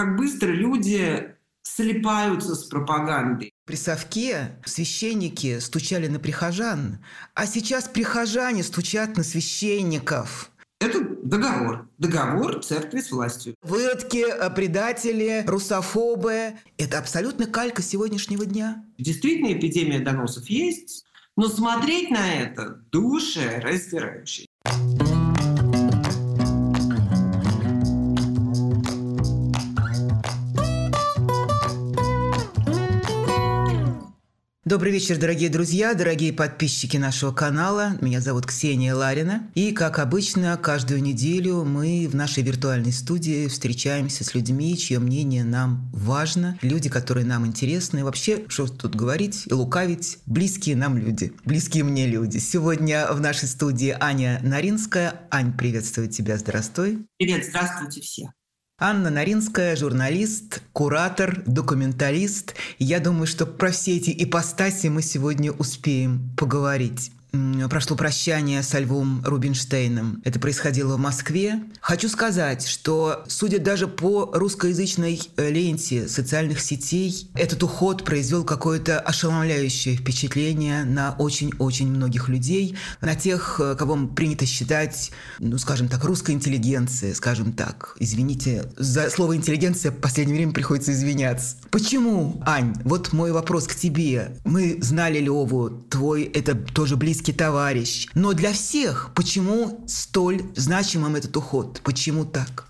как быстро люди слипаются с пропагандой. При совке священники стучали на прихожан, а сейчас прихожане стучат на священников. Это договор. Договор церкви с властью. Выродки, э, предатели, русофобы – это абсолютно калька сегодняшнего дня. Действительно, эпидемия доносов есть, но смотреть на это души раздирающе. Добрый вечер, дорогие друзья, дорогие подписчики нашего канала. Меня зовут Ксения Ларина. И, как обычно, каждую неделю мы в нашей виртуальной студии встречаемся с людьми, чье мнение нам важно, люди, которые нам интересны. Вообще, что тут говорить и лукавить, близкие нам люди, близкие мне люди. Сегодня в нашей студии Аня Наринская. Ань, приветствую тебя, здравствуй. Привет, здравствуйте все. Анна Наринская, журналист, куратор, документалист. Я думаю, что про все эти ипостаси мы сегодня успеем поговорить прошло прощание со Львом Рубинштейном. Это происходило в Москве. Хочу сказать, что, судя даже по русскоязычной э, ленте социальных сетей, этот уход произвел какое-то ошеломляющее впечатление на очень-очень многих людей, на тех, э, кого принято считать, ну, скажем так, русской интеллигенцией, скажем так. Извините, за слово интеллигенция в последнее время приходится извиняться. Почему, Ань, вот мой вопрос к тебе. Мы знали Леву, твой это тоже близкий близкий товарищ. Но для всех почему столь значимым этот уход? Почему так?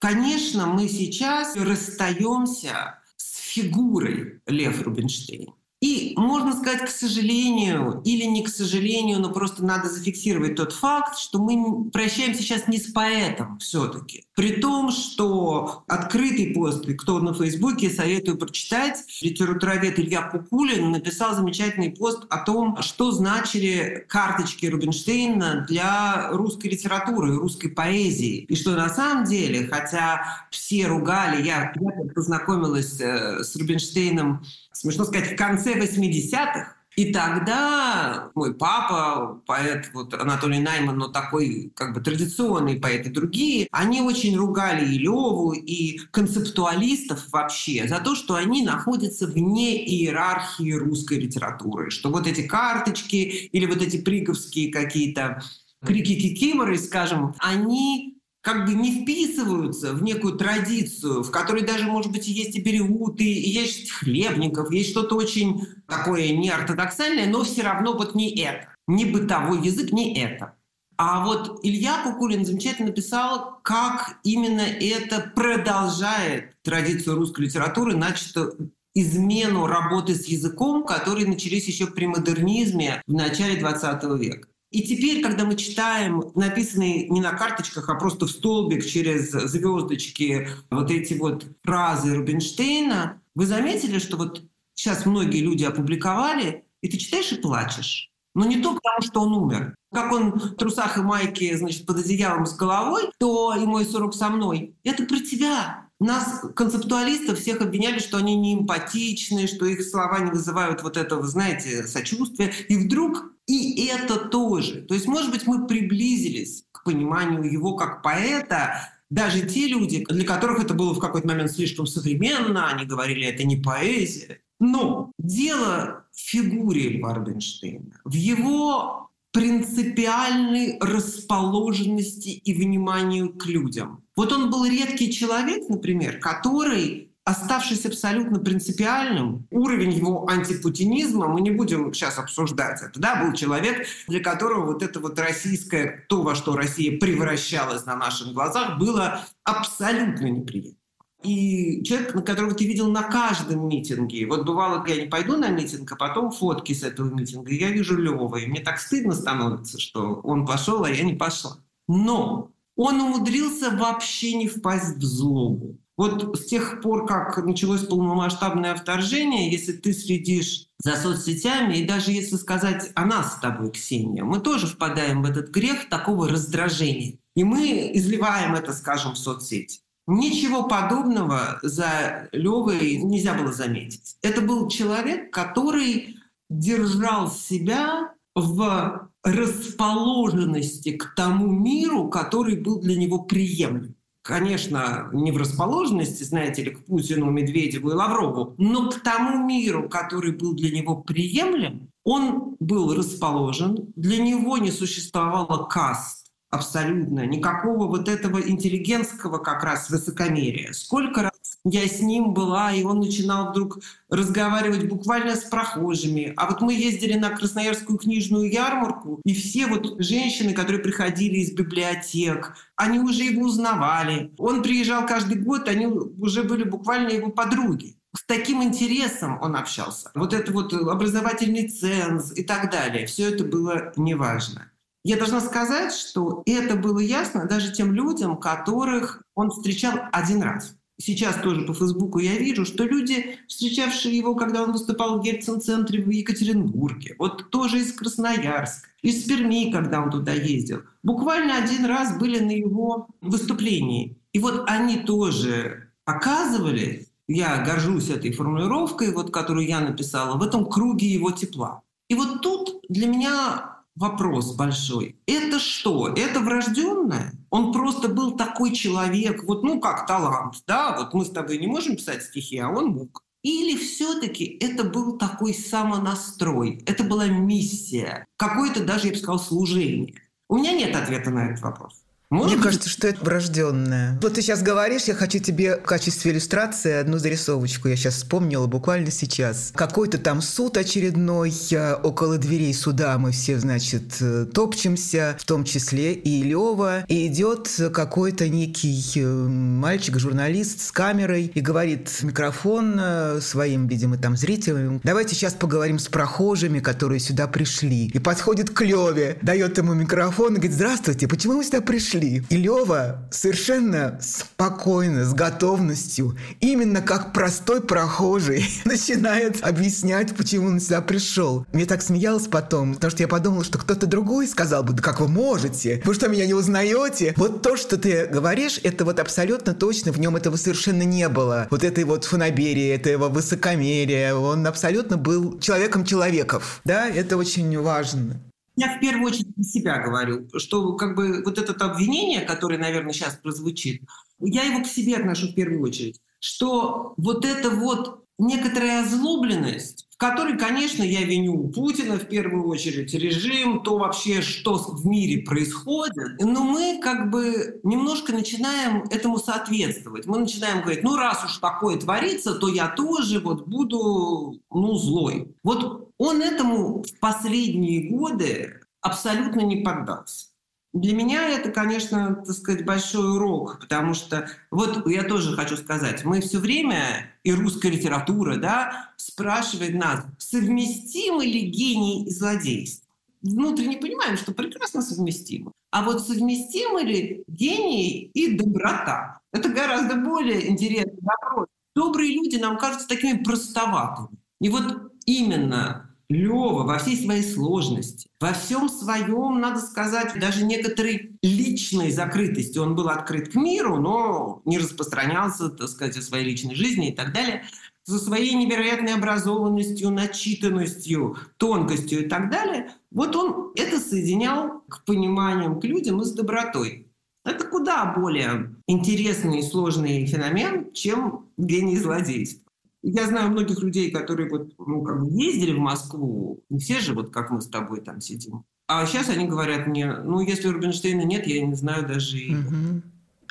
Конечно, мы сейчас расстаемся с фигурой Лев Рубинштейн. И можно сказать, к сожалению, или не к сожалению, но просто надо зафиксировать тот факт, что мы прощаемся сейчас не с поэтом все-таки. При том, что открытый пост, кто на Фейсбуке, советую прочитать, литературовед Илья Кукулин написал замечательный пост о том, что значили карточки Рубинштейна для русской литературы, русской поэзии. И что на самом деле, хотя все ругали, я, я познакомилась э, с Рубинштейном смешно сказать, в конце 80-х. И тогда мой папа, поэт вот Анатолий Найман, но такой как бы традиционный поэт и другие, они очень ругали и Леву, и концептуалистов вообще за то, что они находятся вне иерархии русской литературы, что вот эти карточки или вот эти приговские какие-то крики-кикиморы, скажем, они как бы не вписываются в некую традицию, в которой даже, может быть, есть и переуты, и есть хлебников, есть что-то очень такое неортодоксальное, но все равно вот не это. Не бытовой язык, не это. А вот Илья Кукулин замечательно написал, как именно это продолжает традицию русской литературы, начато измену работы с языком, которые начались еще при модернизме в начале 20 века. И теперь, когда мы читаем написанные не на карточках, а просто в столбик через звездочки вот эти вот фразы Рубинштейна, вы заметили, что вот сейчас многие люди опубликовали, и ты читаешь и плачешь. Но не то потому, что он умер. Как он в трусах и майке, значит, под одеялом с головой, то и мой сорок со мной. Это про тебя. Нас, концептуалистов, всех обвиняли, что они не эмпатичны, что их слова не вызывают вот этого, знаете, сочувствия. И вдруг и это тоже. То есть, может быть, мы приблизились к пониманию его как поэта, даже те люди, для которых это было в какой-то момент слишком современно, они говорили, это не поэзия. Но дело в фигуре Льва Рубинштейна, в его принципиальной расположенности и вниманию к людям. Вот он был редкий человек, например, который оставшись абсолютно принципиальным, уровень его антипутинизма, мы не будем сейчас обсуждать это, да, был человек, для которого вот это вот российское, то, во что Россия превращалась на наших глазах, было абсолютно неприятно. И человек, на которого ты видел на каждом митинге. Вот бывало, я не пойду на митинг, а потом фотки с этого митинга. И я вижу Лёва, и мне так стыдно становится, что он пошел, а я не пошла. Но он умудрился вообще не впасть в злобу. Вот с тех пор, как началось полномасштабное вторжение, если ты следишь за соцсетями, и даже если сказать о нас с тобой, Ксения, мы тоже впадаем в этот грех такого раздражения. И мы изливаем это, скажем, в соцсети. Ничего подобного за Левой нельзя было заметить. Это был человек, который держал себя в расположенности к тому миру, который был для него приемлем. конечно, не в расположенности, знаете ли, к Путину, Медведеву и Лаврову, но к тому миру, который был для него приемлем, он был расположен, для него не существовало каст, абсолютно, никакого вот этого интеллигентского как раз высокомерия. Сколько раз я с ним была, и он начинал вдруг разговаривать буквально с прохожими. А вот мы ездили на Красноярскую книжную ярмарку, и все вот женщины, которые приходили из библиотек, они уже его узнавали. Он приезжал каждый год, они уже были буквально его подруги с таким интересом он общался. Вот это вот образовательный ценз и так далее. Все это было неважно. Я должна сказать, что это было ясно даже тем людям, которых он встречал один раз. Сейчас тоже по Фейсбуку я вижу, что люди, встречавшие его, когда он выступал в Гельцин-центре в Екатеринбурге, вот тоже из Красноярска, из Перми, когда он туда ездил, буквально один раз были на его выступлении. И вот они тоже оказывались, я горжусь этой формулировкой, вот, которую я написала, в этом круге его тепла. И вот тут для меня вопрос большой. Это что? Это врожденное? Он просто был такой человек, вот ну как талант, да? Вот мы с тобой не можем писать стихи, а он мог. Или все-таки это был такой самонастрой, это была миссия, какое-то даже, я бы сказал, служение? У меня нет ответа на этот вопрос. Может Мне быть... кажется, что это врожденное. Вот ты сейчас говоришь, я хочу тебе в качестве иллюстрации одну зарисовочку. Я сейчас вспомнила буквально сейчас. Какой-то там суд очередной, около дверей суда мы все, значит, э, топчемся, в том числе и Лева. И идет какой-то некий э, мальчик, журналист с камерой и говорит микрофон э, своим, видимо, там зрителям. Давайте сейчас поговорим с прохожими, которые сюда пришли. И подходит к Леве, дает ему микрофон и говорит, здравствуйте, почему вы сюда пришли? Пришли. И Лева совершенно спокойно, с готовностью, именно как простой прохожий, начинает объяснять, почему он сюда пришел. Мне так смеялось потом, потому что я подумала, что кто-то другой сказал бы, да как вы можете? Вы что, меня не узнаете? Вот то, что ты говоришь, это вот абсолютно точно, в нем этого совершенно не было. Вот этой вот фанаберии, этого высокомерия, он абсолютно был человеком человеков. Да, это очень важно. Я в первую очередь для себя говорю, что как бы вот это обвинение, которое, наверное, сейчас прозвучит, я его к себе отношу в первую очередь, что вот это вот некоторая озлобленность, в которой, конечно, я виню Путина в первую очередь, режим, то вообще, что в мире происходит, но мы как бы немножко начинаем этому соответствовать. Мы начинаем говорить, ну раз уж такое творится, то я тоже вот буду, ну, злой. Вот он этому в последние годы абсолютно не поддался. Для меня это, конечно, так сказать, большой урок, потому что вот я тоже хочу сказать, мы все время, и русская литература, да, спрашивает нас, совместимы ли гений и злодейство. Внутренне понимаем, что прекрасно совместимы. А вот совместимы ли гений и доброта? Это гораздо более интересный вопрос. Добрые люди нам кажутся такими простоватыми. И вот именно Лева во всей своей сложности, во всем своем, надо сказать, даже некоторой личной закрытости. Он был открыт к миру, но не распространялся, так сказать, о своей личной жизни и так далее. За своей невероятной образованностью, начитанностью, тонкостью и так далее. Вот он это соединял к пониманиям, к людям и с добротой. Это куда более интересный и сложный феномен, чем гений злодейства. Я знаю многих людей, которые вот, ну, как бы ездили в Москву, не все же вот как мы с тобой там сидим. А сейчас они говорят мне, ну, если Рубинштейна нет, я не знаю даже и...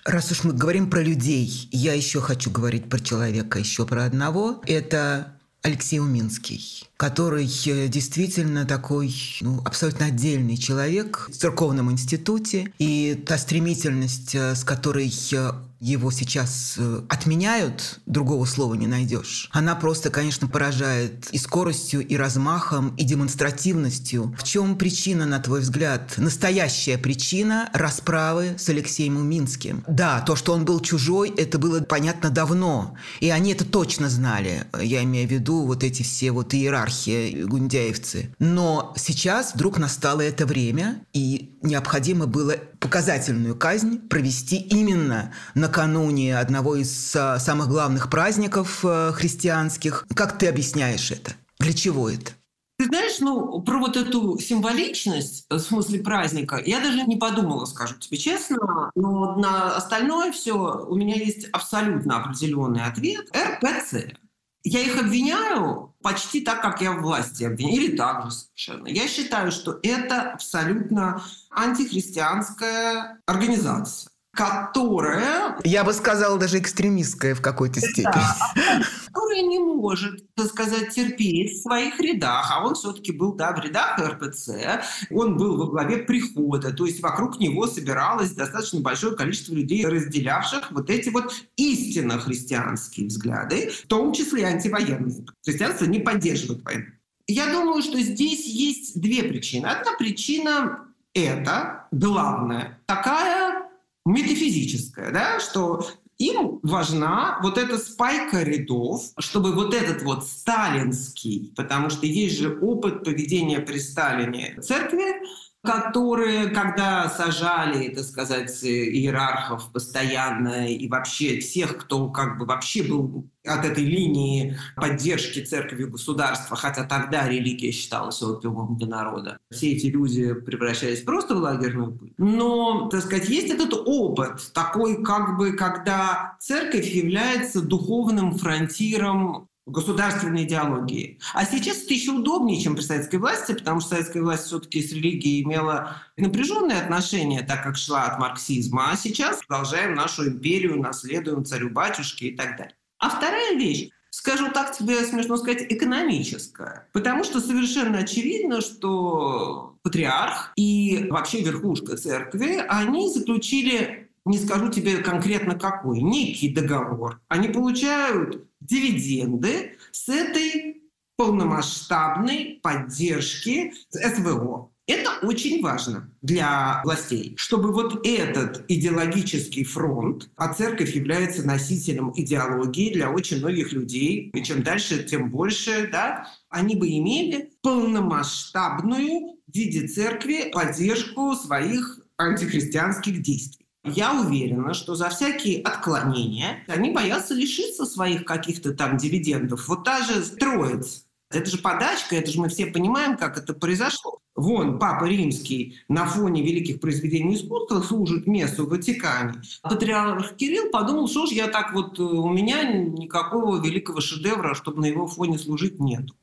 Раз уж мы говорим про людей, я еще хочу говорить про человека, еще про одного. Это Алексей Уминский, который э, действительно такой ну, абсолютно отдельный человек в церковном институте. И та стремительность, э, с которой э, его сейчас отменяют, другого слова не найдешь. Она просто, конечно, поражает и скоростью, и размахом, и демонстративностью. В чем причина, на твой взгляд, настоящая причина расправы с Алексеем Уминским? Да, то, что он был чужой, это было понятно давно, и они это точно знали. Я имею в виду вот эти все вот иерархии, гундяевцы. Но сейчас вдруг настало это время, и необходимо было показательную казнь провести именно накануне одного из а, самых главных праздников а, христианских. Как ты объясняешь это? Для чего это? Ты знаешь, ну, про вот эту символичность, в смысле праздника, я даже не подумала, скажу тебе честно, но на остальное все у меня есть абсолютно определенный ответ. РПЦ. Я их обвиняю почти так, как я в власти обвиняю, или так же совершенно. Я считаю, что это абсолютно антихристианская организация которая... Я бы сказала, даже экстремистская в какой-то степени. Да, которая не может, так сказать, терпеть в своих рядах, а он все-таки был, да, в рядах РПЦ, он был во главе прихода, то есть вокруг него собиралось достаточно большое количество людей, разделявших вот эти вот истинно христианские взгляды, в том числе и антивоенные. Христианство не поддерживает войну. Я думаю, что здесь есть две причины. Одна причина – это главная, такая метафизическое, да, что им важна вот эта спайка рядов, чтобы вот этот вот сталинский, потому что есть же опыт поведения при Сталине церкви, которые, когда сажали, так сказать, иерархов постоянно и вообще всех, кто как бы вообще был от этой линии поддержки церкви государства, хотя тогда религия считалась опиумом для народа. Все эти люди превращались просто в лагерную пыль. Но, так сказать, есть этот опыт такой, как бы, когда церковь является духовным фронтиром государственной идеологии. А сейчас это еще удобнее, чем при советской власти, потому что советская власть все-таки с религией имела напряженные отношения, так как шла от марксизма, а сейчас продолжаем нашу империю, наследуем царю-батюшке и так далее. А вторая вещь, скажу так тебе смешно сказать, экономическая. Потому что совершенно очевидно, что патриарх и вообще верхушка церкви, они заключили не скажу тебе конкретно какой, некий договор. Они получают дивиденды с этой полномасштабной поддержки СВО. Это очень важно для властей, чтобы вот этот идеологический фронт, а церковь является носителем идеологии для очень многих людей, и чем дальше, тем больше, да, они бы имели полномасштабную в виде церкви поддержку своих антихристианских действий. Я уверена, что за всякие отклонения они боятся лишиться своих каких-то там дивидендов. Вот та же Троица. Это же подачка, это же мы все понимаем, как это произошло. Вон, Папа Римский на фоне великих произведений искусства служит мессу в Ватикане. Патриарх Кирилл подумал, что ж я так вот, э, у меня никакого великого шедевра, чтобы на его фоне служить, нету.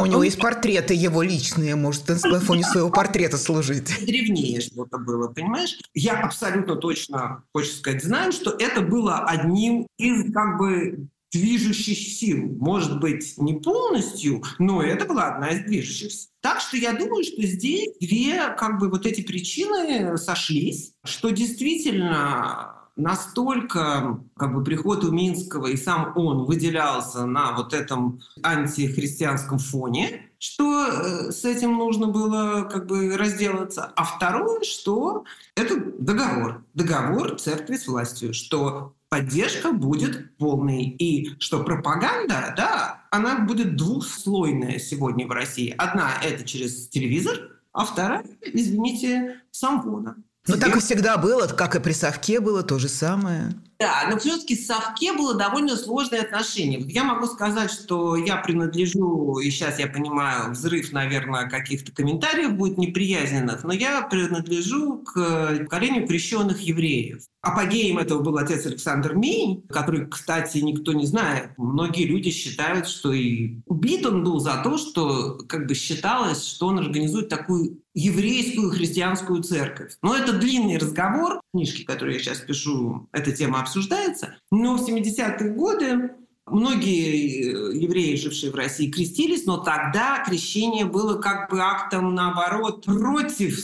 У него есть портреты его личные, может, на фоне своего портрета служить. Древнее что-то было, понимаешь? Я абсолютно точно, хочу сказать, знаю, что это было одним из как бы движущих сил. Может быть, не полностью, но это была одна из движущих сил. Так что я думаю, что здесь две как бы вот эти причины сошлись, что действительно настолько как бы приход у Минского и сам он выделялся на вот этом антихристианском фоне, что э, с этим нужно было как бы разделаться. А второе, что это договор. Договор церкви с властью, что поддержка будет полной. И что пропаганда, да, она будет двухслойная сегодня в России. Одна — это через телевизор, а вторая, извините, сам вона. Ну, так и всегда было, как и при совке было то же самое. Да, но все-таки с Совке было довольно сложное отношение. Я могу сказать, что я принадлежу, и сейчас я понимаю, взрыв, наверное, каких-то комментариев будет неприязненных, но я принадлежу к поколению крещенных евреев. Апогеем этого был отец Александр Мень, который, кстати, никто не знает. Многие люди считают, что и убит он был за то, что как бы считалось, что он организует такую еврейскую христианскую церковь. Но это длинный разговор. Книжки, которые я сейчас пишу, эта тема обсуждается. Но в 70-е годы многие э, евреи, жившие в России, крестились, но тогда крещение было как бы актом, наоборот, против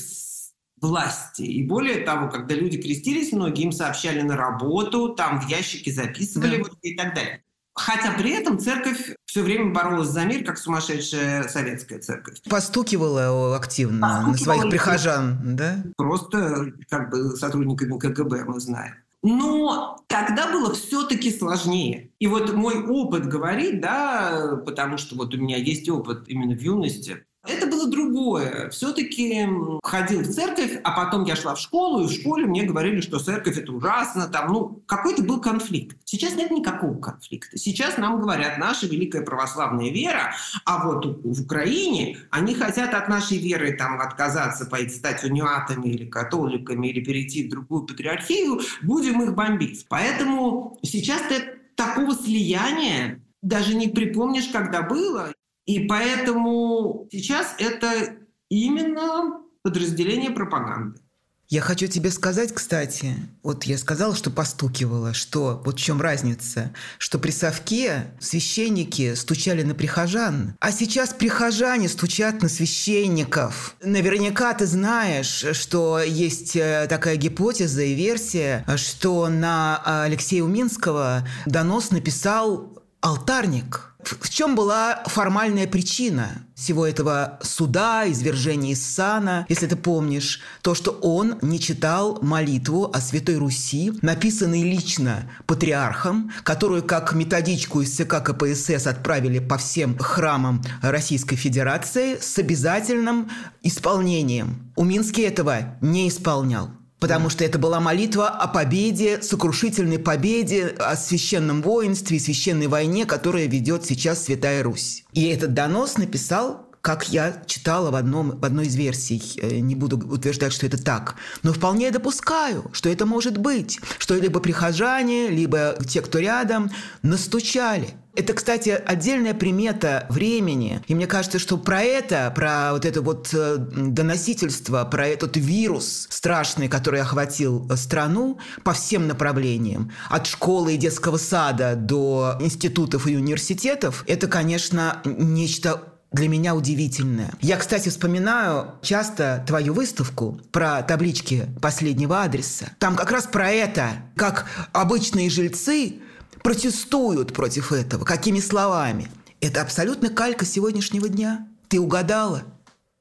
власти. И более того, когда люди крестились, многие им сообщали на работу, там в ящике записывали да. и так далее. Хотя при этом церковь все время боролась за мир, как сумасшедшая советская церковь. Постукивала активно Постукивала на своих прихожан, да? Просто как бы сотрудниками КГБ мы знаем. Но тогда было все-таки сложнее. И вот мой опыт говорит, да, потому что вот у меня есть опыт именно в юности, Это было другое. Все-таки ходил в церковь, а потом я шла в школу, и в школе мне говорили, что церковь это ужасно. Там, ну, какой-то был конфликт. Сейчас нет никакого конфликта. Сейчас нам говорят, наша великая православная вера, а вот в Украине они хотят от нашей веры там отказаться, пойти стать униатами или католиками, или перейти в другую патриархию, будем их бомбить. Поэтому сейчас такого слияния даже не припомнишь, когда было. И поэтому сейчас это именно подразделение пропаганды. Я хочу тебе сказать, кстати, вот я сказала, что постукивала, что вот в чем разница, что при совке священники стучали на прихожан, а сейчас прихожане стучат на священников. Наверняка ты знаешь, что есть э, такая гипотеза и версия, что на Алексея Уминского донос написал алтарник – в чем была формальная причина всего этого суда, извержения из сана, если ты помнишь, то, что он не читал молитву о Святой Руси, написанной лично патриархом, которую как методичку из ЦК КПСС отправили по всем храмам Российской Федерации с обязательным исполнением. Уминский этого не исполнял. Потому что это была молитва о победе, сокрушительной победе, о священном воинстве и священной войне, которая ведет сейчас Святая Русь. И этот донос написал как я читала в, одном, в одной из версий, э, не буду утверждать, что это так, но вполне допускаю, что это может быть, что либо прихожане, либо те, кто рядом, настучали – это, кстати, отдельная примета времени. И мне кажется, что про это, про вот это вот э, доносительство, про этот вирус страшный, который охватил страну по всем направлениям, от школы и детского сада до институтов и университетов, это, конечно, нечто для меня удивительное. Я, кстати, вспоминаю часто твою выставку про таблички последнего адреса. Там как раз про это, как обычные жильцы протестуют против этого. Какими словами? Это абсолютно калька сегодняшнего дня. Ты угадала?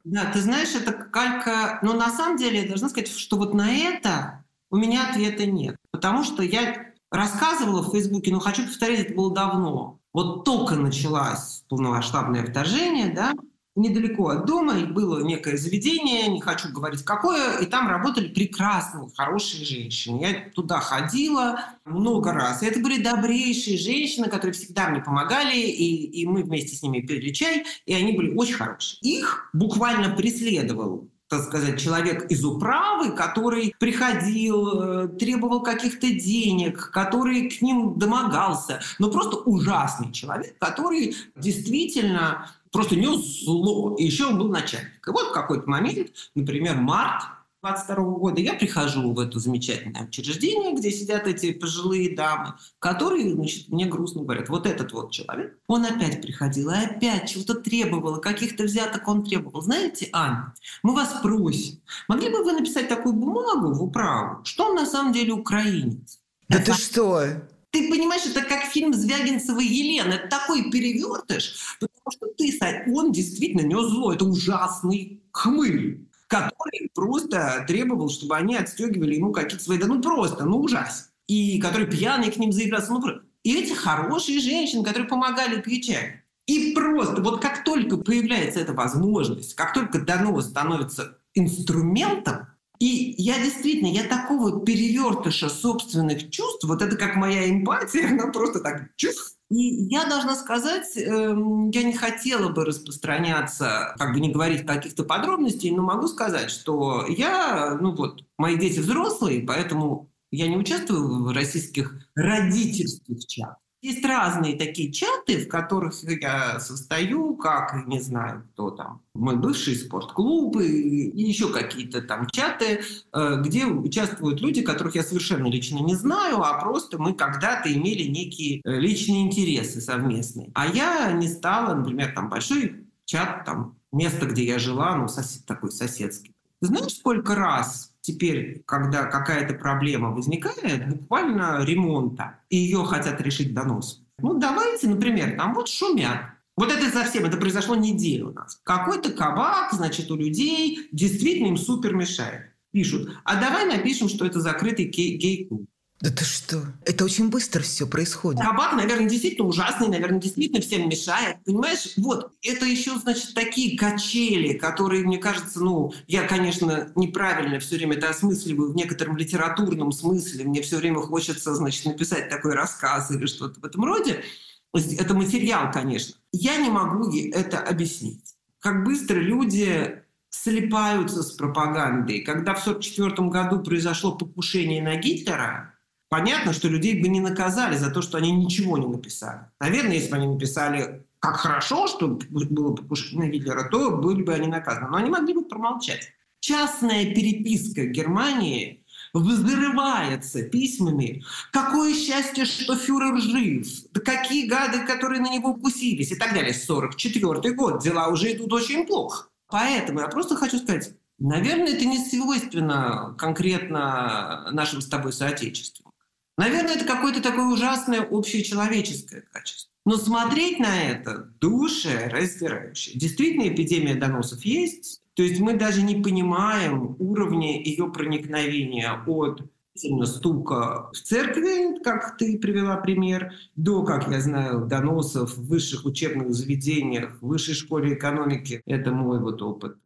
Да, ты знаешь, это калька... Но на самом деле я должна сказать, что вот на это у меня ответа нет. Потому что я рассказывала в Фейсбуке, но хочу повторить, это было давно. Вот только началось полномасштабное вторжение, да, недалеко от дома, и было некое заведение, не хочу говорить какое, и там работали прекрасные, хорошие женщины. Я туда ходила много раз. И это были добрейшие женщины, которые всегда мне помогали, и, и мы вместе с ними пили чай, и они были очень хорошие. Их буквально преследовал так сказать, человек из управы, который приходил, э, требовал каких-то денег, который к ним домогался. Но просто ужасный человек, который действительно просто нес зло. И еще он был начальник. И вот в какой-то момент, например, март 22 года я прихожу в это замечательное учреждение, где сидят эти пожилые дамы, которые, значит, мне грустно говорят, вот этот вот человек, он опять приходил, и опять чего-то требовал, каких-то взяток он требовал. Знаете, Аня, мы вас просим, могли бы вы написать такую бумагу в управу, что он на самом деле украинец? Да это... ты что? Ты понимаешь, это как фильм Звягинцева Елена. Это такой перевертыш, потому что ты, он действительно нес зло. Это ужасный хмырь который просто требовал, чтобы они отстегивали ему какие-то свои... Да ну просто, ну ужас. И который пьяный к ним заявлялся. Ну, и эти хорошие женщины, которые помогали отвечать. И просто вот как только появляется эта возможность, как только донос становится инструментом, и я действительно, я такого перевертыша собственных чувств, вот это как моя эмпатия, она просто так чувств, и я должна сказать, эм, я не хотела бы распространяться, как бы не говорить каких-то подробностей, но могу сказать, что я, ну вот, мои дети взрослые, поэтому я не участвую в российских родительских чатах. Есть разные такие чаты, в которых я состою, как, не знаю, кто там, мой бывший спортклуб и еще какие-то там чаты, э, где участвуют люди, которых я совершенно лично не знаю, а просто мы когда-то имели некие э, личные интересы совместные. А я не стала, например, там большой чат, там место, где я жила, ну, сосед, такой соседский. Знаешь, сколько раз теперь, когда какая-то проблема возникает, буквально ремонта, и ее хотят решить донос. Ну, давайте, например, там вот шумят. Вот это совсем, это произошло неделю у нас. Какой-то кабак, значит, у людей действительно им супер мешает. Пишут, а давай напишем, что это закрытый гей-клуб. Да ты что? Это очень быстро все происходит. Рабат, наверное, действительно ужасный, наверное, действительно всем мешает. Понимаешь, вот, это еще, значит, такие качели, которые, мне кажется, ну, я, конечно, неправильно все время это осмысливаю в некотором литературном смысле. Мне все время хочется, значит, написать такой рассказ или что-то в этом роде. Это материал, конечно. Я не могу это объяснить. Как быстро люди слипаются с пропагандой. Когда в 1944 году произошло покушение на Гитлера, понятно, что людей бы не наказали за то, что они ничего не написали. Наверное, если бы они написали как хорошо, что было покушение на Гитлера, то были бы они наказаны. Но они могли бы промолчать. Частная переписка Германии взрывается письмами. Какое счастье, что фюрер жив. Да какие гады, которые на него укусились и так далее. 44 год. Дела уже идут очень плохо. Поэтому я просто хочу сказать, наверное, это не свойственно конкретно нашим с тобой соотечеству. Наверное, это какое-то такое ужасное общечеловеческое качество. Но смотреть на это душе раздирающее. Действительно, эпидемия доносов есть. То есть мы даже не понимаем уровня ее проникновения от стука в церкви, как ты привела пример, до, как я знаю, доносов в высших учебных заведениях, в высшей школе экономики. Это мой вот опыт.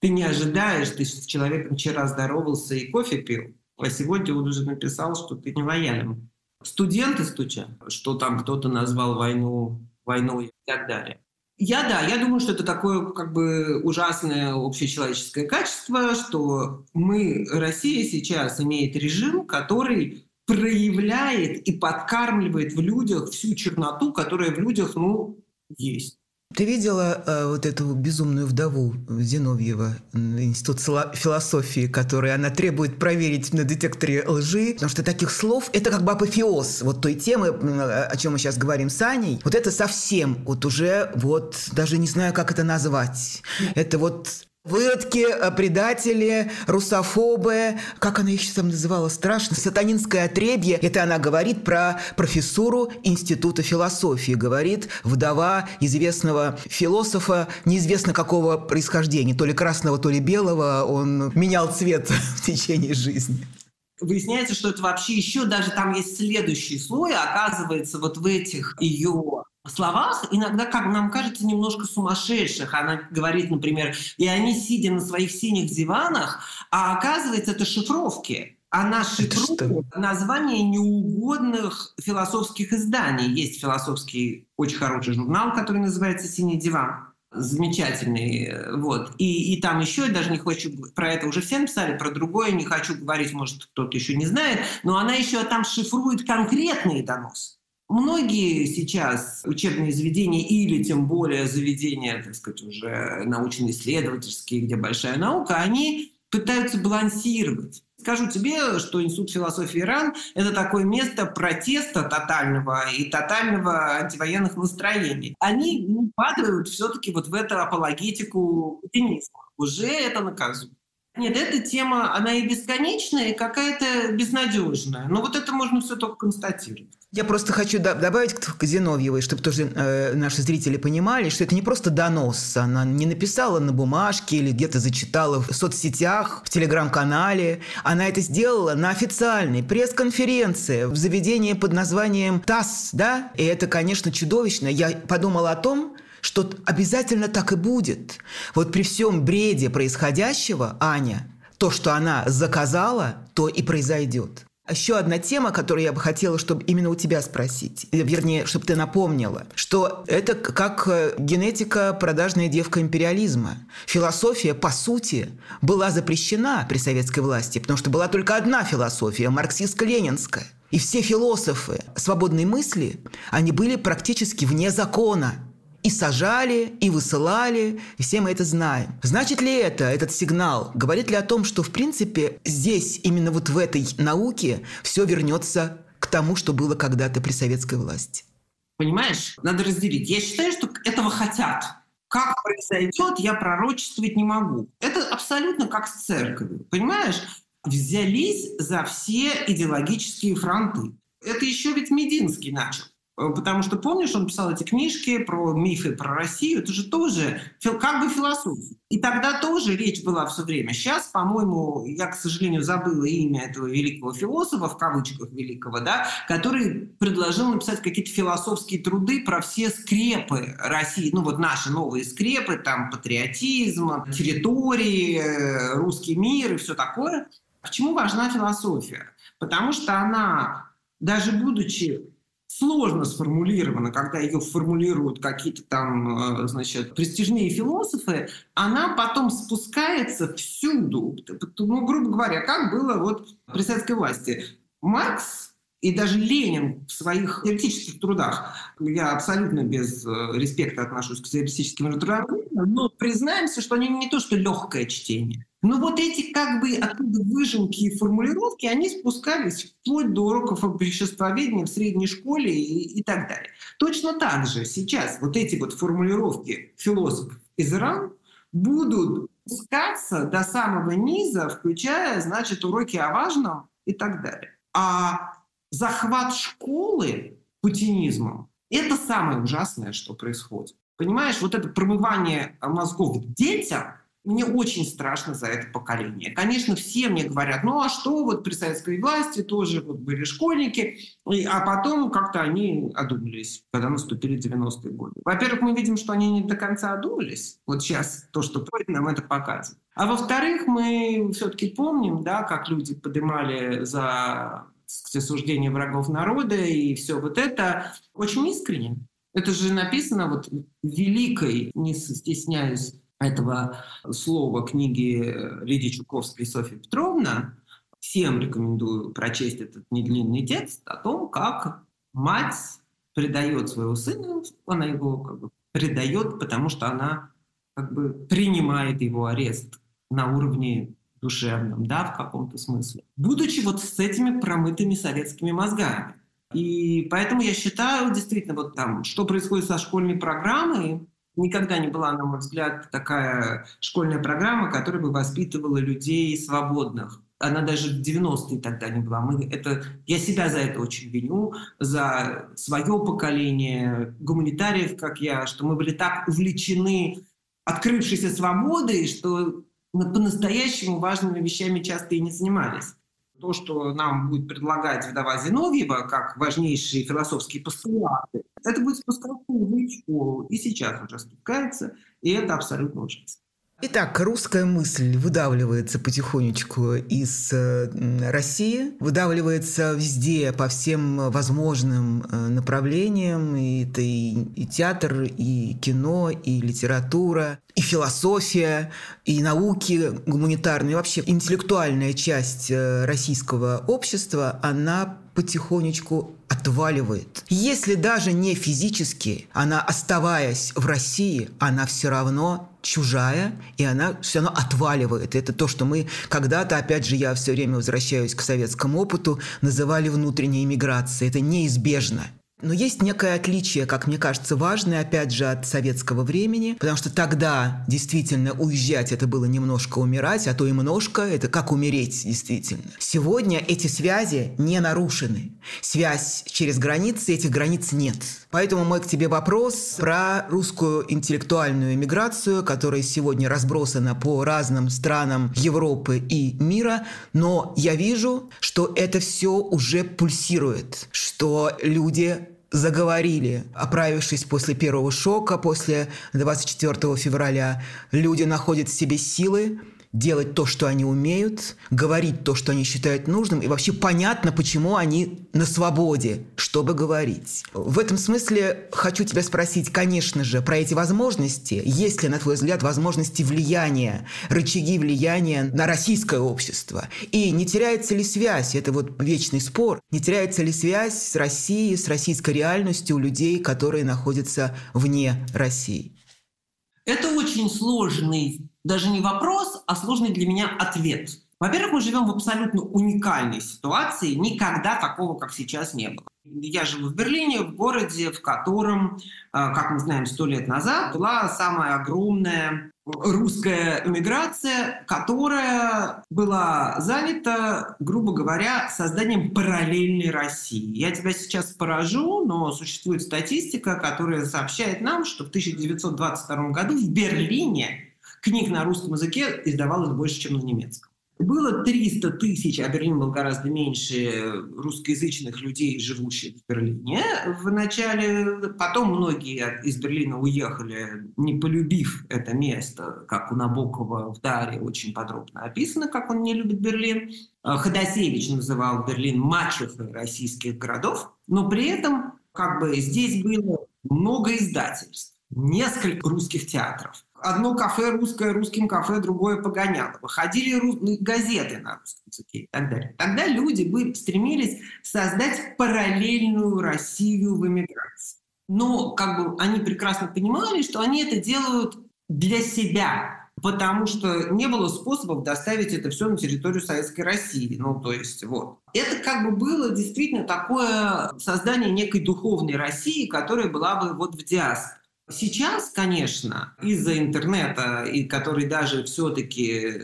Ты не ожидаешь, ты с человеком вчера здоровался и кофе пил, а сегодня он уже написал, что ты не лоялен. Студенты стучат, что там кто-то назвал войну войной и так далее. Я, да, я думаю, что это такое как бы ужасное общечеловеческое качество, что мы, Россия сейчас имеет режим, который проявляет и подкармливает в людях всю черноту, которая в людях, ну, есть. Ты видела э, вот эту безумную вдову Зиновьева, институт философии, который она требует проверить на детекторе лжи, потому что таких слов это как бы апофеоз вот той темы, о чем мы сейчас говорим с Аней. Вот это совсем вот уже вот даже не знаю, как это назвать. Это вот Выродки, э, предатели, русофобы, как она еще там называла, страшно, сатанинское отребье. Это она говорит про профессуру Института философии, говорит вдова известного философа, неизвестно какого происхождения, то ли красного, то ли белого, он менял цвет в течение жизни. Выясняется, что это вообще еще даже там есть следующий слой, оказывается, вот в этих ее словах, иногда, как нам кажется, немножко сумасшедших. Она говорит, например, и они сидя на своих синих диванах, а оказывается, это шифровки. Она шифрует название неугодных философских изданий. Есть философский очень хороший журнал, который называется «Синий диван» замечательный, вот. И, и там еще, я даже не хочу, про это уже все написали, про другое не хочу говорить, может, кто-то еще не знает, но она еще там шифрует конкретные доносы. Многие сейчас учебные заведения или тем более заведения, так сказать, уже научно-исследовательские, где большая наука, они пытаются балансировать. Скажу тебе, что Институт философии Иран – это такое место протеста тотального и тотального антивоенных настроений. Они падают все-таки вот в эту апологетику путинизма. Уже это наказуемо. Нет, эта тема, она и бесконечная, и какая-то безнадежная. Но вот это можно все только констатировать. Я просто хочу добавить к Зиновьевой, чтобы тоже э, наши зрители понимали, что это не просто донос. Она не написала на бумажке или где-то зачитала в соцсетях, в телеграм-канале. Она это сделала на официальной пресс-конференции в заведении под названием ТАСС, да? И это, конечно, чудовищно. Я подумала о том, что обязательно так и будет. Вот при всем бреде происходящего, Аня, то, что она заказала, то и произойдет. Еще одна тема, которую я бы хотела, чтобы именно у тебя спросить, э, вернее, чтобы ты напомнила, что это как э, генетика продажная девка империализма. Философия, по сути, была запрещена при советской власти, потому что была только одна философия – марксистско-ленинская. И все философы свободной мысли, они были практически вне закона и сажали, и высылали, и все мы это знаем. Значит ли это, этот сигнал, говорит ли о том, что в принципе здесь, именно вот в этой науке, все вернется к тому, что было когда-то при советской власти? Понимаешь, надо разделить. Я считаю, что этого хотят. Как произойдет, я пророчествовать не могу. Это абсолютно как с церковью. Понимаешь? Взялись за все идеологические фронты. Это еще ведь Мединский начал. Э, потому что, помнишь, он писал эти книжки про мифы про Россию. Это же тоже как бы философия. И тогда тоже речь была все время. Сейчас, по-моему, я, к сожалению, забыла имя этого великого философа, в кавычках великого, да, который предложил написать какие-то философские труды про все скрепы России. Ну вот наши новые скрепы, там патриотизм, территории, э, русский мир и все такое. Почему важна философия? Потому что она, даже будучи сложно сформулирована, когда ее формулируют какие-то там, э, значит, престижные философы, она потом спускается всюду. Ну, грубо говоря, как было вот при советской власти. Маркс и даже Ленин в своих теоретических трудах, я абсолютно без э, респекта отношусь к теоретическим трудам, но признаемся, что они не то что легкое чтение, но вот эти как бы оттуда выжимки и формулировки, они спускались вплоть до уроков обществоведения в средней школе и, и так далее. Точно так же сейчас вот эти вот формулировки философов из Ирана будут спускаться до самого низа, включая, значит, уроки о важном и так далее. А захват школы путинизмом – это самое ужасное, что происходит. Понимаешь, вот это промывание мозгов детям – мне очень страшно за это поколение. Конечно, все мне говорят, ну а что, вот при советской власти тоже вот были школьники, и, а потом как-то они одумались, когда наступили 90-е годы. Во-первых, мы видим, что они не до конца одумались. Вот сейчас то, что происходит, нам это показывает. А во-вторых, мы все-таки помним, да, как люди поднимали за осуждение врагов народа и все вот это очень искренне. Это же написано вот великой, не стесняюсь этого слова книги Лидии Чуковской и Софьи Петровна. Всем рекомендую прочесть этот недлинный текст о том, как мать предает своего сына, она его как бы предает, потому что она как бы принимает его арест на уровне душевном, да, в каком-то смысле, будучи вот с этими промытыми советскими мозгами. И поэтому я считаю, действительно, вот там, что происходит со школьной программой, никогда не была, на мой взгляд, такая школьная программа, которая бы воспитывала людей свободных. Она даже в 90-е тогда не была. Мы это, я себя за это очень виню, за свое поколение гуманитариев, как я, что мы были так увлечены открывшейся свободой, что по-настоящему важными вещами часто и не занимались то, что нам будет предлагать вдова Зиновьева, как важнейшие философские постулаты, это будет спускаться в школу. И сейчас уже спускается, и это абсолютно ужасно. Итак, русская мысль выдавливается потихонечку из э, России, выдавливается везде по всем возможным э, направлениям. И это и, и театр, и кино, и литература, и философия, и науки гуманитарные. Вообще интеллектуальная часть э, российского общества, она потихонечку отваливает. Если даже не физически, она, оставаясь в России, она все равно чужая, и она все равно отваливает. Это то, что мы когда-то, опять же, я все время возвращаюсь к советскому опыту, называли внутренней иммиграцией. Это неизбежно. Но есть некое отличие, как мне кажется, важное, опять же, от советского времени, потому что тогда действительно уезжать это было немножко умирать, а то и немножко это как умереть действительно. Сегодня эти связи не нарушены. Связь через границы, этих границ нет. Поэтому мой к тебе вопрос про русскую интеллектуальную миграцию, которая сегодня разбросана по разным странам Европы и мира, но я вижу, что это все уже пульсирует, что люди заговорили, оправившись после первого шока, после 24 февраля. Люди находят в себе силы, делать то, что они умеют, говорить то, что они считают нужным, и вообще понятно, почему они на свободе, чтобы говорить. В этом смысле хочу тебя спросить, конечно же, про эти возможности. Есть ли, на твой взгляд, возможности влияния, рычаги влияния на российское общество? И не теряется ли связь, это вот вечный спор, не теряется ли связь с Россией, с российской реальностью у людей, которые находятся вне России? Это очень сложный даже не вопрос, а сложный для меня ответ. Во-первых, мы живем в абсолютно уникальной ситуации. Никогда такого, как сейчас, не было. Я живу в Берлине, в городе, в котором, как мы знаем, сто лет назад была самая огромная русская эмиграция, которая была занята, грубо говоря, созданием параллельной России. Я тебя сейчас поражу, но существует статистика, которая сообщает нам, что в 1922 году в Берлине книг на русском языке издавалось больше, чем на немецком. Было 300 тысяч, а Берлин был гораздо меньше русскоязычных людей, живущих в Берлине в начале. Потом многие из Берлина уехали, не полюбив это место, как у Набокова в Даре очень подробно описано, как он не любит Берлин. Ходосевич называл Берлин мачехой российских городов, но при этом как бы здесь было много издательств, несколько русских театров одно кафе русское русским кафе, другое погоняло. Выходили ру... Ну, газеты на русском языке и так далее. Тогда люди бы стремились создать параллельную Россию в эмиграции. Но как бы они прекрасно понимали, что они это делают для себя, потому что не было способов доставить это все на территорию Советской России. Ну, то есть, вот. Это как бы было действительно такое создание некой духовной России, которая была бы вот в диаспоре. Сейчас, конечно, из-за интернета, и который даже все-таки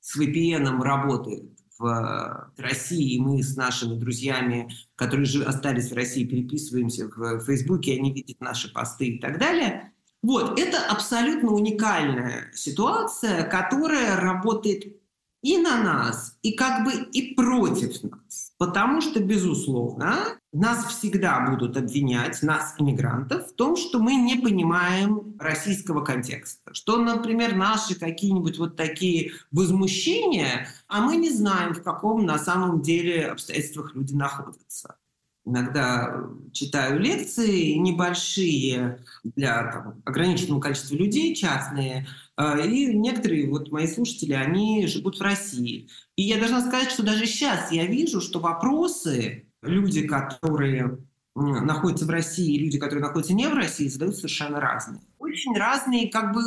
с VPN работает в России, и мы с нашими друзьями, которые же остались в России, переписываемся в Фейсбуке, они видят наши посты и так далее. Вот, это абсолютно уникальная ситуация, которая работает и на нас, и как бы и против нас. Потому что, безусловно, нас всегда будут обвинять, нас, иммигрантов, в том, что мы не понимаем российского контекста. Что, например, наши какие-нибудь вот такие возмущения, а мы не знаем, в каком на самом деле обстоятельствах люди находятся иногда читаю лекции небольшие для там, ограниченного количества людей, частные, и некоторые вот мои слушатели, они живут в России. И я должна сказать, что даже сейчас я вижу, что вопросы люди, которые находятся в России, и люди, которые находятся не в России, задают совершенно разные. Очень разный как бы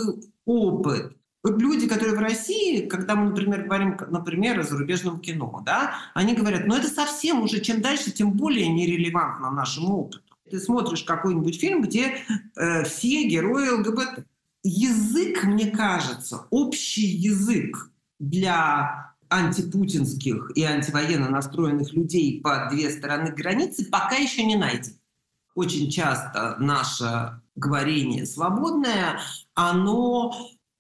опыт вот люди, которые в России, когда мы, например, говорим, например, о зарубежном кино, да, они говорят, ну это совсем уже, чем дальше, тем более нерелевантно нашему опыту. Ты смотришь какой-нибудь фильм, где э, все герои ЛГБТ. Язык, мне кажется, общий язык для антипутинских и антивоенно настроенных людей по две стороны границы пока еще не найден. Очень часто наше говорение свободное, оно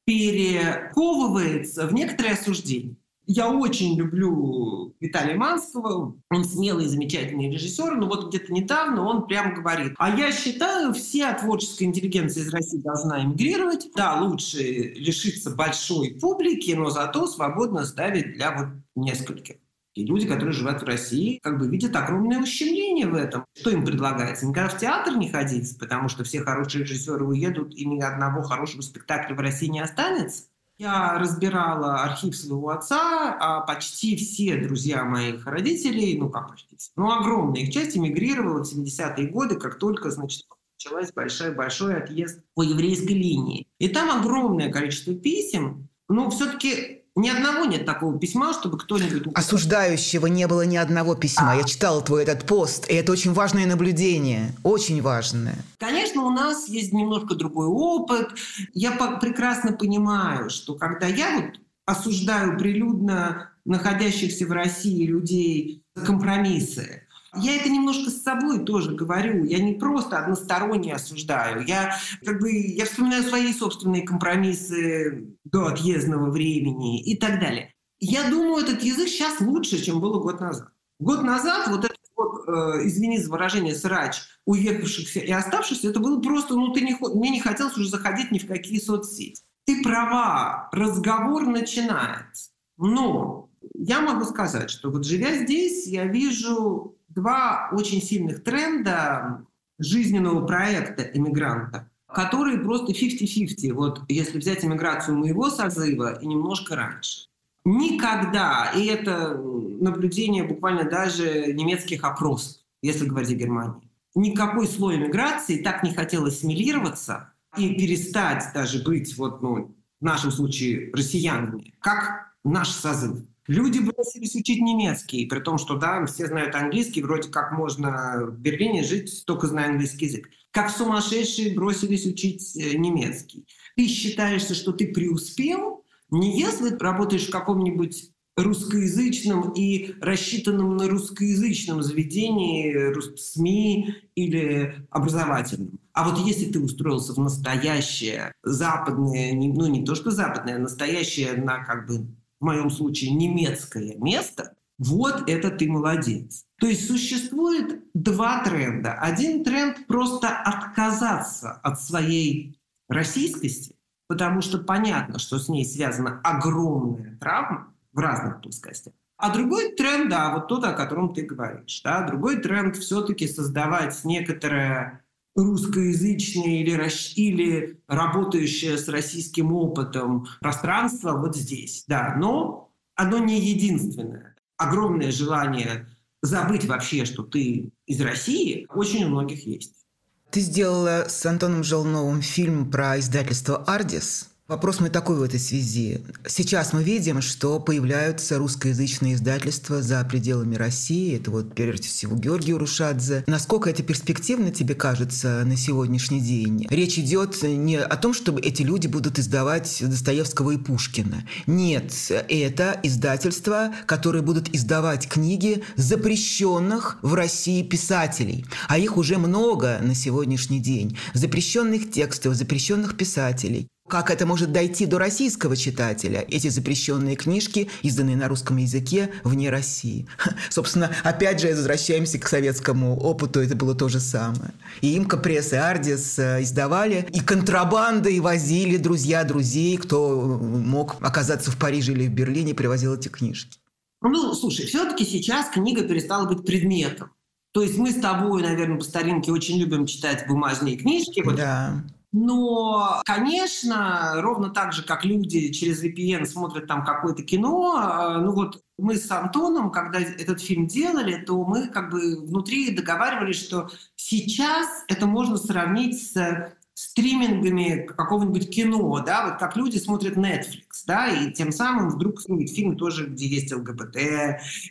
перековывается в некоторые осуждения. Я очень люблю Виталия Манского, он смелый, замечательный режиссер, но вот где-то недавно он прямо говорит, а я считаю, вся творческая интеллигенция из России должна эмигрировать. Да, лучше лишиться большой публики, но зато свободно ставить для вот нескольких. И люди, которые живут в России, как бы видят огромное ущемление в этом. Что им предлагается? Никогда в театр не ходить, потому что все хорошие режиссеры уедут, и ни одного хорошего спектакля в России не останется. Я разбирала архив своего отца, а почти все друзья моих родителей, ну как почти все, ну огромная их часть эмигрировала в 70-е годы, как только, значит, началась большой-большой отъезд по еврейской линии. И там огромное количество писем, но все-таки ни одного нет такого письма, чтобы кто-нибудь... Осуждающего не было ни одного письма. А. Я читала твой этот пост, и это очень важное наблюдение. Очень важное. Конечно, у нас есть немножко другой опыт. Я прекрасно понимаю, что когда я вот осуждаю прилюдно находящихся в России людей компромиссы, я это немножко с собой тоже говорю. Я не просто односторонне осуждаю. Я, как бы, я вспоминаю свои собственные компромиссы до отъездного времени и так далее. Я думаю, этот язык сейчас лучше, чем было год назад. Год назад вот этот вот, э, извини за выражение, срач уехавшихся и оставшихся, это было просто, ну, ты не, мне не хотелось уже заходить ни в какие соцсети. Ты права, разговор начинается. Но я могу сказать, что вот живя здесь, я вижу два очень сильных тренда жизненного проекта эмигранта, которые просто 50-50. Вот если взять эмиграцию моего созыва и немножко раньше. Никогда, и это наблюдение буквально даже немецких опросов, если говорить о Германии, никакой слой эмиграции так не хотел ассимилироваться и перестать даже быть, вот, ну, в нашем случае, россиянами, как наш созыв. Люди бросились учить немецкий, при том, что, да, все знают английский, вроде как можно в Берлине жить, только зная английский язык. Как сумасшедшие бросились учить э, немецкий. Ты считаешься, что ты преуспел, не если работаешь в каком-нибудь русскоязычном и рассчитанном на русскоязычном заведении, СМИ или образовательном. А вот если ты устроился в настоящее западное, ну не то что западное, а настоящее на как бы в моем случае немецкое место, вот это ты молодец. То есть существует два тренда. Один тренд просто отказаться от своей российскости, потому что понятно, что с ней связана огромная травма, в разных плоскостях. А другой тренд, да, вот тот, о котором ты говоришь, да, другой тренд все-таки создавать некоторое русскоязычное или, или работающее с российским опытом пространство вот здесь, да, но оно не единственное. Огромное желание забыть вообще, что ты из России, очень у многих есть. Ты сделала с Антоном Желновым фильм про издательство «Ардис», Вопрос мой такой в этой связи. Сейчас мы видим, что появляются русскоязычные издательства за пределами России. Это вот, прежде всего, Георгий Урушадзе. Насколько это перспективно тебе кажется на сегодняшний день? Речь идет не о том, чтобы эти люди будут издавать Достоевского и Пушкина. Нет, это издательства, которые будут издавать книги запрещенных в России писателей. А их уже много на сегодняшний день. Запрещенных текстов, запрещенных писателей. Как это может дойти до российского читателя? Эти запрещенные книжки, изданные на русском языке вне России. Собственно, опять же, возвращаемся к советскому опыту, это было то же самое. И Имка Пресс и Ардис э, издавали, и контрабандой возили друзья друзей, кто мог оказаться в Париже или в Берлине, привозил эти книжки. Ну, слушай, все-таки сейчас книга перестала быть предметом. То есть мы с тобой, наверное, по старинке очень любим читать бумажные книжки. Да. Но, конечно, ровно так же, как люди через VPN смотрят там какое-то кино, а, ну вот мы с Антоном, когда этот фильм делали, то мы как бы внутри договаривались, что сейчас это можно сравнить с стримингами какого-нибудь кино, да, вот как люди смотрят Netflix, да, и тем самым вдруг фильм тоже, где есть ЛГБТ,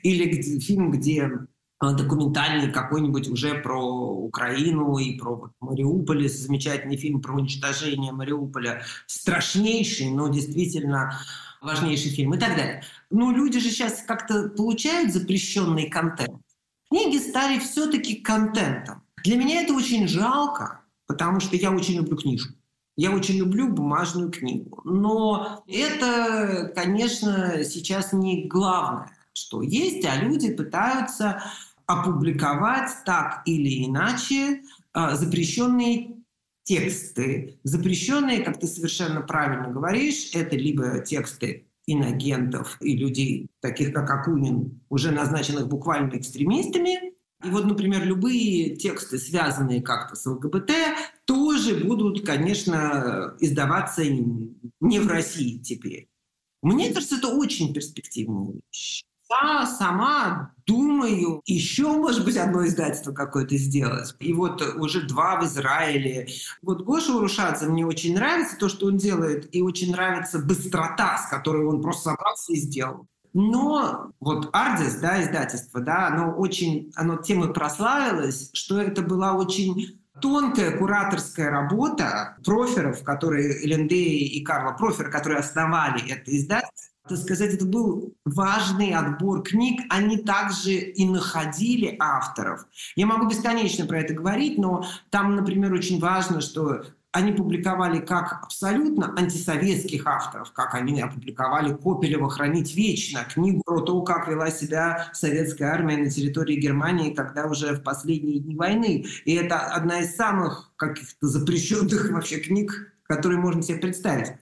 или где, фильм, где документальный какой-нибудь уже про Украину и про Мариуполь, замечательный фильм про уничтожение Мариуполя, страшнейший, но действительно важнейший фильм и так далее. Но люди же сейчас как-то получают запрещенный контент. Книги стали все-таки контентом. Для меня это очень жалко, потому что я очень люблю книжку. Я очень люблю бумажную книгу. Но это, конечно, сейчас не главное, что есть, а люди пытаются опубликовать так или иначе а, запрещенные тексты. Запрещенные, как ты совершенно правильно говоришь, это либо тексты инагентов и людей, таких как Акунин, уже назначенных буквально экстремистами. И вот, например, любые тексты, связанные как-то с ЛГБТ, тоже будут, конечно, издаваться не в России теперь. Мне кажется, это очень перспективная вещь я сама думаю еще, может быть, одно издательство какое-то сделать. И вот уже два в Израиле. Вот Гоша Урушадзе мне очень нравится то, что он делает, и очень нравится быстрота, с которой он просто собрался и сделал. Но вот Ардис, да, издательство, да, оно очень, оно тем и прославилось, что это была очень тонкая кураторская работа проферов, которые Элендеи и Карла Профер, которые основали это издательство, так сказать, это был важный отбор книг. Они также и находили авторов. Я могу бесконечно про это говорить, но там, например, очень важно, что они публиковали как абсолютно антисоветских авторов, как они опубликовали Копелева «Хранить вечно», книгу про то, как вела себя советская армия на территории Германии, когда уже в последние дни войны. И это одна из самых каких-то запрещенных вообще книг, которые можно себе представить.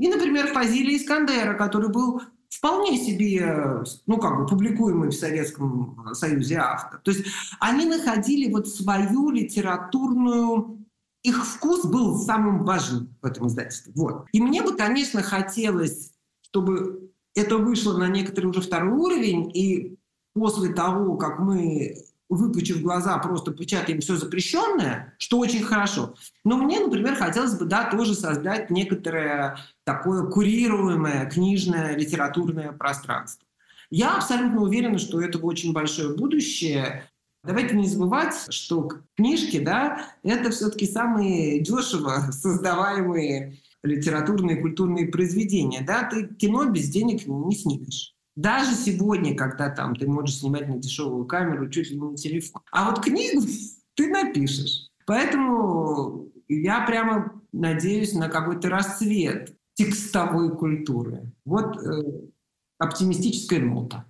И, например, Фазилия Искандера, который был вполне себе, ну, как бы, публикуемый в Советском Союзе автор. То есть они находили вот свою литературную их вкус был самым важным в этом издательстве. Вот. И мне бы, конечно, хотелось, чтобы это вышло на некоторый уже второй уровень, и после того, как мы выпучив глаза, просто печатаем все запрещенное, что очень хорошо. Но мне, например, хотелось бы, да, тоже создать некоторое такое курируемое книжное литературное пространство. Я абсолютно уверена, что это очень большое будущее. Давайте не забывать, что книжки, да, это все-таки самые дешево создаваемые литературные и культурные произведения. Да? Ты кино без денег не снимешь. Даже сегодня, когда там ты можешь снимать на дешевую камеру, чуть ли не на телефон. А вот книгу ты напишешь. Поэтому я прямо надеюсь на какой-то расцвет текстовой культуры. Вот э, оптимистическая нота.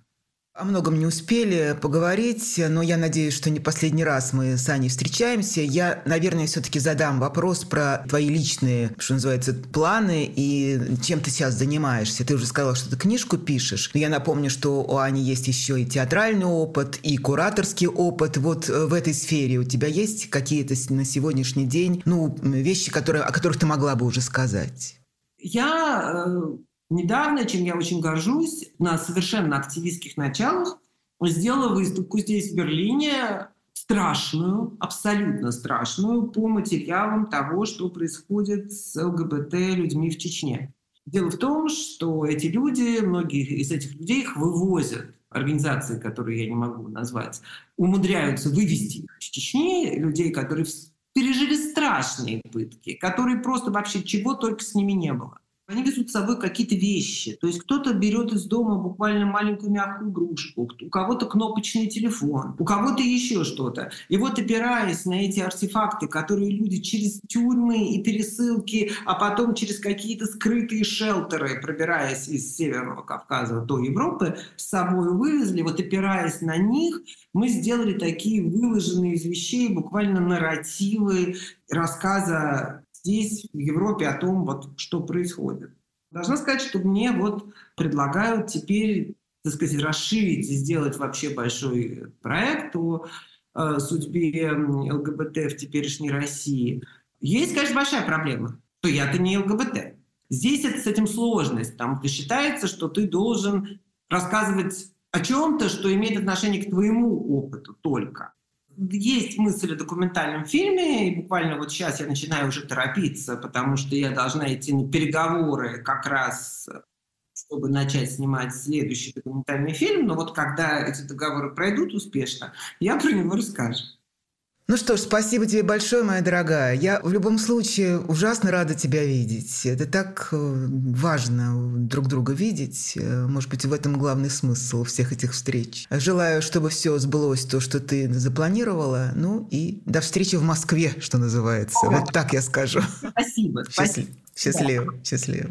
О многом не успели поговорить, но я надеюсь, что не последний раз мы с Аней встречаемся. Я, наверное, все-таки задам вопрос про твои личные, что называется, планы и чем ты сейчас занимаешься. Ты уже сказала, что ты книжку пишешь. Но я напомню, что у Ани есть еще и театральный опыт, и кураторский опыт. Вот э, в этой сфере у тебя есть какие-то на сегодняшний день ну, вещи, которые, о которых ты могла бы уже сказать? Я э, недавно, чем я очень горжусь, на совершенно активистских началах сделала выставку здесь, в Берлине, страшную, абсолютно страшную, по материалам того, что происходит с ЛГБТ-людьми в Чечне. Дело в том, что эти люди, многие из этих людей их вывозят, организации, которые я не могу назвать, умудряются вывести их из Чечни, людей, которые пережили страшные пытки, которые просто вообще чего только с ними не было. Они везут с собой какие-то вещи. То есть кто-то берет из дома буквально маленькую мягкую игрушку, у кого-то кнопочный телефон, у кого-то еще что-то. И вот опираясь на эти артефакты, которые люди через тюрьмы и пересылки, а потом через какие-то скрытые шелтеры, пробираясь из Северного Кавказа до Европы, с собой вывезли, вот опираясь на них, мы сделали такие выложенные из вещей буквально нарративы рассказа здесь, в Европе, о том, вот, что происходит. Должна сказать, что мне вот предлагают теперь, так сказать, расширить и сделать вообще большой проект о э, судьбе ЛГБТ в теперешней России. Есть, конечно, большая проблема, что я-то не ЛГБТ. Здесь это, с этим сложность, потому что считается, что ты должен рассказывать о чем-то, что имеет отношение к твоему опыту только есть мысль о документальном фильме, и буквально вот сейчас я начинаю уже торопиться, потому что я должна идти на переговоры как раз чтобы начать снимать следующий документальный фильм. Но вот когда эти договоры пройдут успешно, я про него расскажу. Ну что ж, спасибо тебе большое, моя дорогая. Я в любом случае ужасно рада тебя видеть. Это так э, важно друг друга видеть. Э, может быть, в этом главный смысл всех этих встреч. Желаю, чтобы все сбылось, то, что ты запланировала. Ну и до встречи в Москве, что называется. Вот так я скажу. Спасибо. Счастлив, Счастливо. Да. Счастливо.